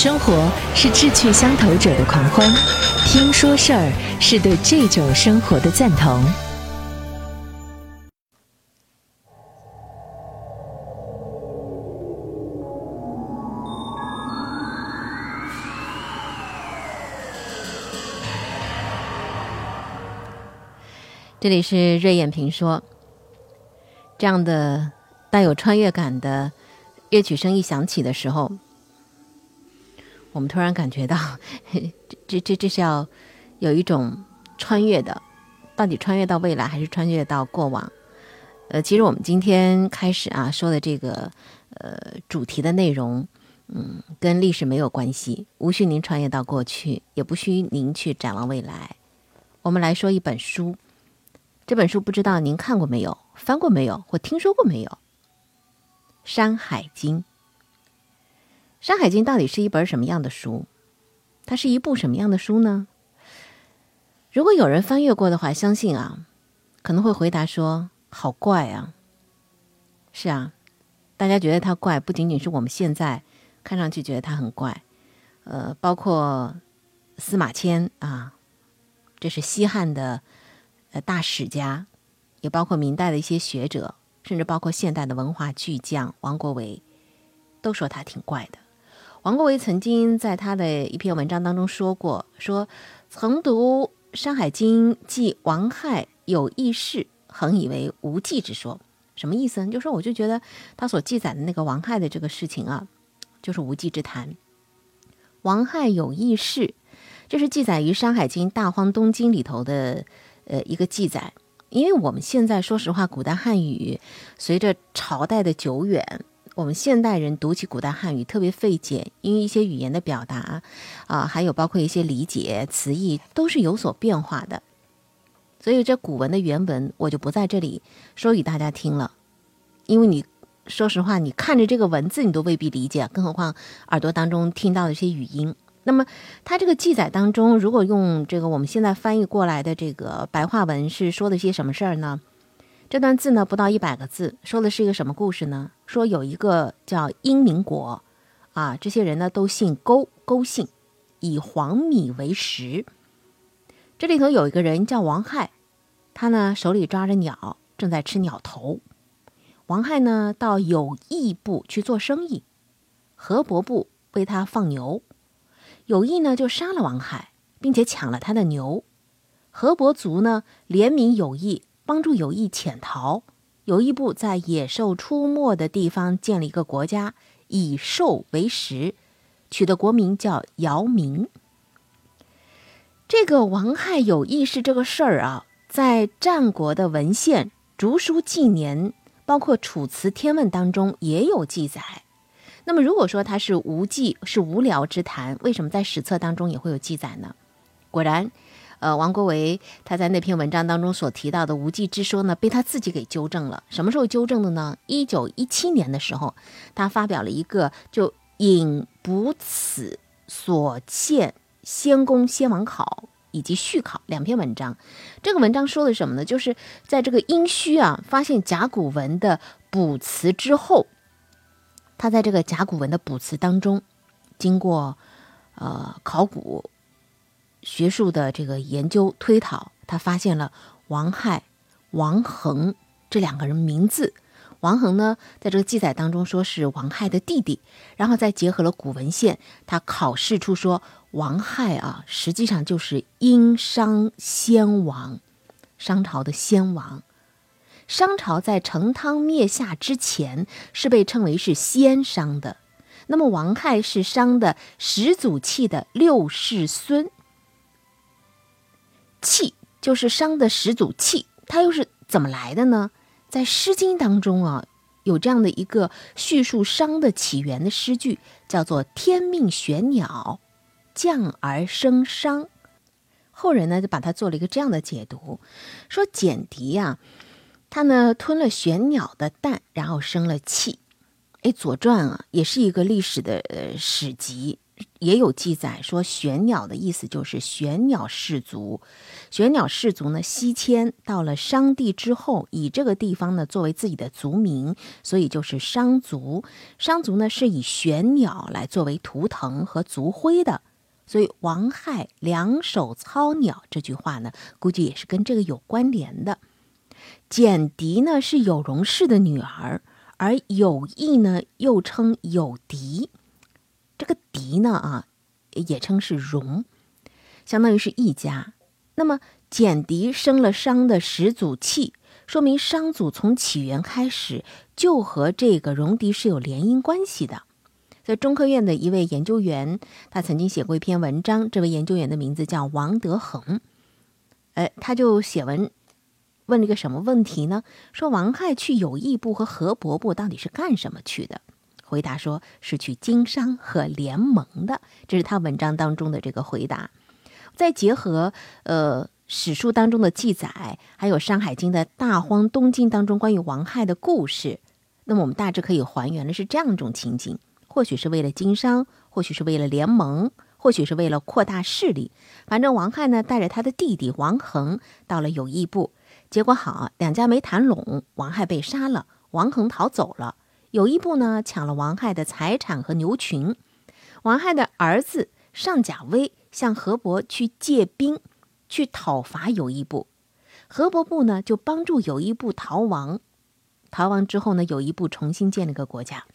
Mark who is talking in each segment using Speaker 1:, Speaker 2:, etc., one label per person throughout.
Speaker 1: 生活是志趣相投者的狂欢，听说事儿是对这种生活的赞同。
Speaker 2: 这里是瑞眼评说，这样的带有穿越感的乐曲声一响起的时候，我们突然感觉到，这这这是要有一种穿越的，到底穿越到未来还是穿越到过往？呃，其实我们今天开始啊说的这个呃主题的内容，嗯，跟历史没有关系，无需您穿越到过去，也不需您去展望未来。我们来说一本书。这本书不知道您看过没有，翻过没有，或听说过没有？《山海经》。《山海经》到底是一本什么样的书？它是一部什么样的书呢？如果有人翻阅过的话，相信啊，可能会回答说：“好怪啊！”是啊，大家觉得它怪，不仅仅是我们现在看上去觉得它很怪，呃，包括司马迁啊，这是西汉的。呃，大史家，也包括明代的一些学者，甚至包括现代的文化巨匠王国维，都说他挺怪的。王国维曾经在他的一篇文章当中说过：“说曾读《山海经》，记王亥有异事，恒以为无稽之说。”什么意思呢？就说我就觉得他所记载的那个王亥的这个事情啊，就是无稽之谈。王亥有异事，这是记载于《山海经·大荒东经》里头的。呃，一个记载，因为我们现在说实话，古代汉语随着朝代的久远，我们现代人读起古代汉语特别费解，因为一些语言的表达啊，还有包括一些理解词义都是有所变化的，所以这古文的原文我就不在这里说给大家听了，因为你说实话，你看着这个文字你都未必理解，更何况耳朵当中听到的一些语音。那么，它这个记载当中，如果用这个我们现在翻译过来的这个白话文，是说的些什么事儿呢？这段字呢不到一百个字，说的是一个什么故事呢？说有一个叫英明国，啊，这些人呢都姓勾，勾姓，以黄米为食。这里头有一个人叫王亥，他呢手里抓着鸟，正在吃鸟头。王亥呢到有义部去做生意，河伯部为他放牛。有意呢，就杀了王亥，并且抢了他的牛。河伯族呢，联名有意，帮助有意潜逃。有意部在野兽出没的地方建了一个国家，以兽为食，取的国名叫尧民。这个王亥有意是这个事儿啊，在战国的文献、竹书纪年，包括《楚辞天问》当中也有记载。那么，如果说它是无稽，是无聊之谈，为什么在史册当中也会有记载呢？果然，呃，王国维他在那篇文章当中所提到的无稽之说呢，被他自己给纠正了。什么时候纠正的呢？一九一七年的时候，他发表了一个就引卜此所见先公先王考以及续考两篇文章。这个文章说的什么呢？就是在这个殷墟啊发现甲骨文的卜辞之后。他在这个甲骨文的卜辞当中，经过呃考古学术的这个研究推讨，他发现了王亥、王恒这两个人名字。王恒呢，在这个记载当中说是王亥的弟弟，然后再结合了古文献，他考试出说王亥啊，实际上就是殷商先王，商朝的先王。商朝在成汤灭夏之前是被称为是先商的，那么王亥是商的始祖契的六世孙，气就是商的始祖契，他又是怎么来的呢？在《诗经》当中啊，有这样的一个叙述商的起源的诗句，叫做“天命玄鸟，降而生商”。后人呢就把它做了一个这样的解读，说简狄啊。他呢吞了玄鸟的蛋，然后生了气。哎，《左传》啊，也是一个历史的呃史籍，也有记载说，玄鸟的意思就是玄鸟氏族。玄鸟氏族呢，西迁到了商地之后，以这个地方呢作为自己的族名，所以就是商族。商族呢是以玄鸟来作为图腾和族徽的，所以王亥两手操鸟这句话呢，估计也是跟这个有关联的。简狄呢是有容氏的女儿。而有意呢，又称有狄，这个狄呢啊，也称是戎，相当于是一家。那么简狄生了商的始祖契，说明商祖从起源开始就和这个戎狄是有联姻关系的。在中科院的一位研究员，他曾经写过一篇文章，这位研究员的名字叫王德恒，哎，他就写文。问了一个什么问题呢？说王亥去有义部和何伯部到底是干什么去的？回答说是去经商和联盟的。这是他文章当中的这个回答。再结合呃史书当中的记载，还有《山海经》的大荒东晋当中关于王亥的故事，那么我们大致可以还原的是这样一种情景：或许是为了经商，或许是为了联盟，或许是为了扩大势力。反正王亥呢带着他的弟弟王恒到了有义部。结果好，两家没谈拢，王亥被杀了，王恒逃走了。有一部呢抢了王亥的财产和牛群。王亥的儿子上甲威向河伯去借兵，去讨伐有一部。河伯部呢就帮助有一部逃亡。逃亡之后呢，有一部重新建了个国家。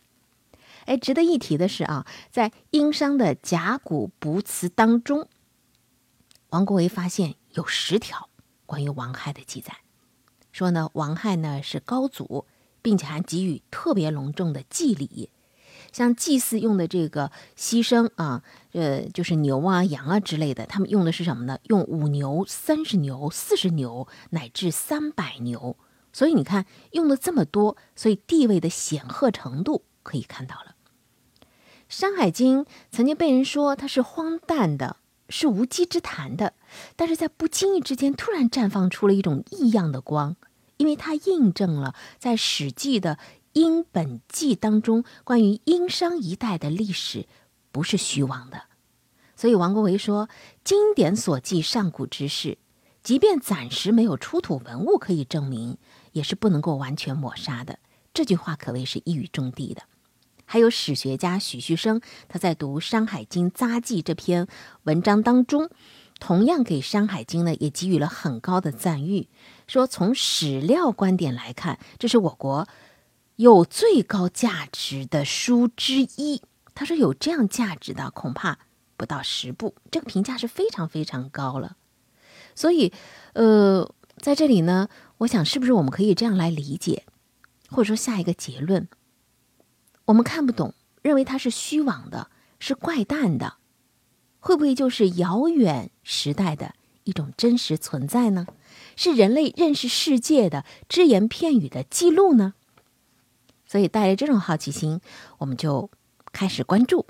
Speaker 2: 哎，值得一提的是啊，在殷商的甲骨卜辞当中，王国维发现有十条关于王亥的记载。说呢，王亥呢是高祖，并且还给予特别隆重的祭礼，像祭祀用的这个牺牲啊，呃，就是牛啊、羊啊之类的，他们用的是什么呢？用五牛、三十牛、四十牛，乃至三百牛。所以你看，用了这么多，所以地位的显赫程度可以看到了。《山海经》曾经被人说它是荒诞的。是无稽之谈的，但是在不经意之间突然绽放出了一种异样的光，因为它印证了在《史记》的《殷本纪》当中关于殷商一代的历史不是虚妄的。所以王国维说，经典所记上古之事，即便暂时没有出土文物可以证明，也是不能够完全抹杀的。这句话可谓是一语中的的。还有史学家许旭生，他在读《山海经杂记》这篇文章当中，同样给《山海经》呢也给予了很高的赞誉，说从史料观点来看，这是我国有最高价值的书之一。他说有这样价值的恐怕不到十部，这个评价是非常非常高了。所以，呃，在这里呢，我想是不是我们可以这样来理解，或者说下一个结论？我们看不懂，认为它是虚妄的，是怪诞的，会不会就是遥远时代的一种真实存在呢？是人类认识世界的只言片语的记录呢？所以带着这种好奇心，我们就开始关注《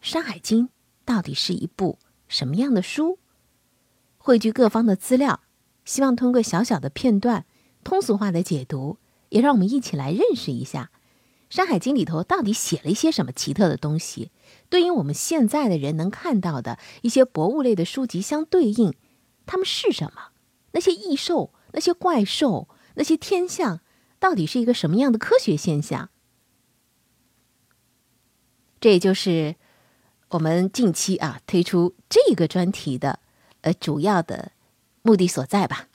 Speaker 2: 山海经》到底是一部什么样的书。汇聚各方的资料，希望通过小小的片段、通俗化的解读，也让我们一起来认识一下。《山海经》里头到底写了一些什么奇特的东西？对应我们现在的人能看到的一些博物类的书籍相对应，它们是什么？那些异兽、那些怪兽、那些天象，到底是一个什么样的科学现象？这也就是我们近期啊推出这个专题的呃主要的目的所在吧。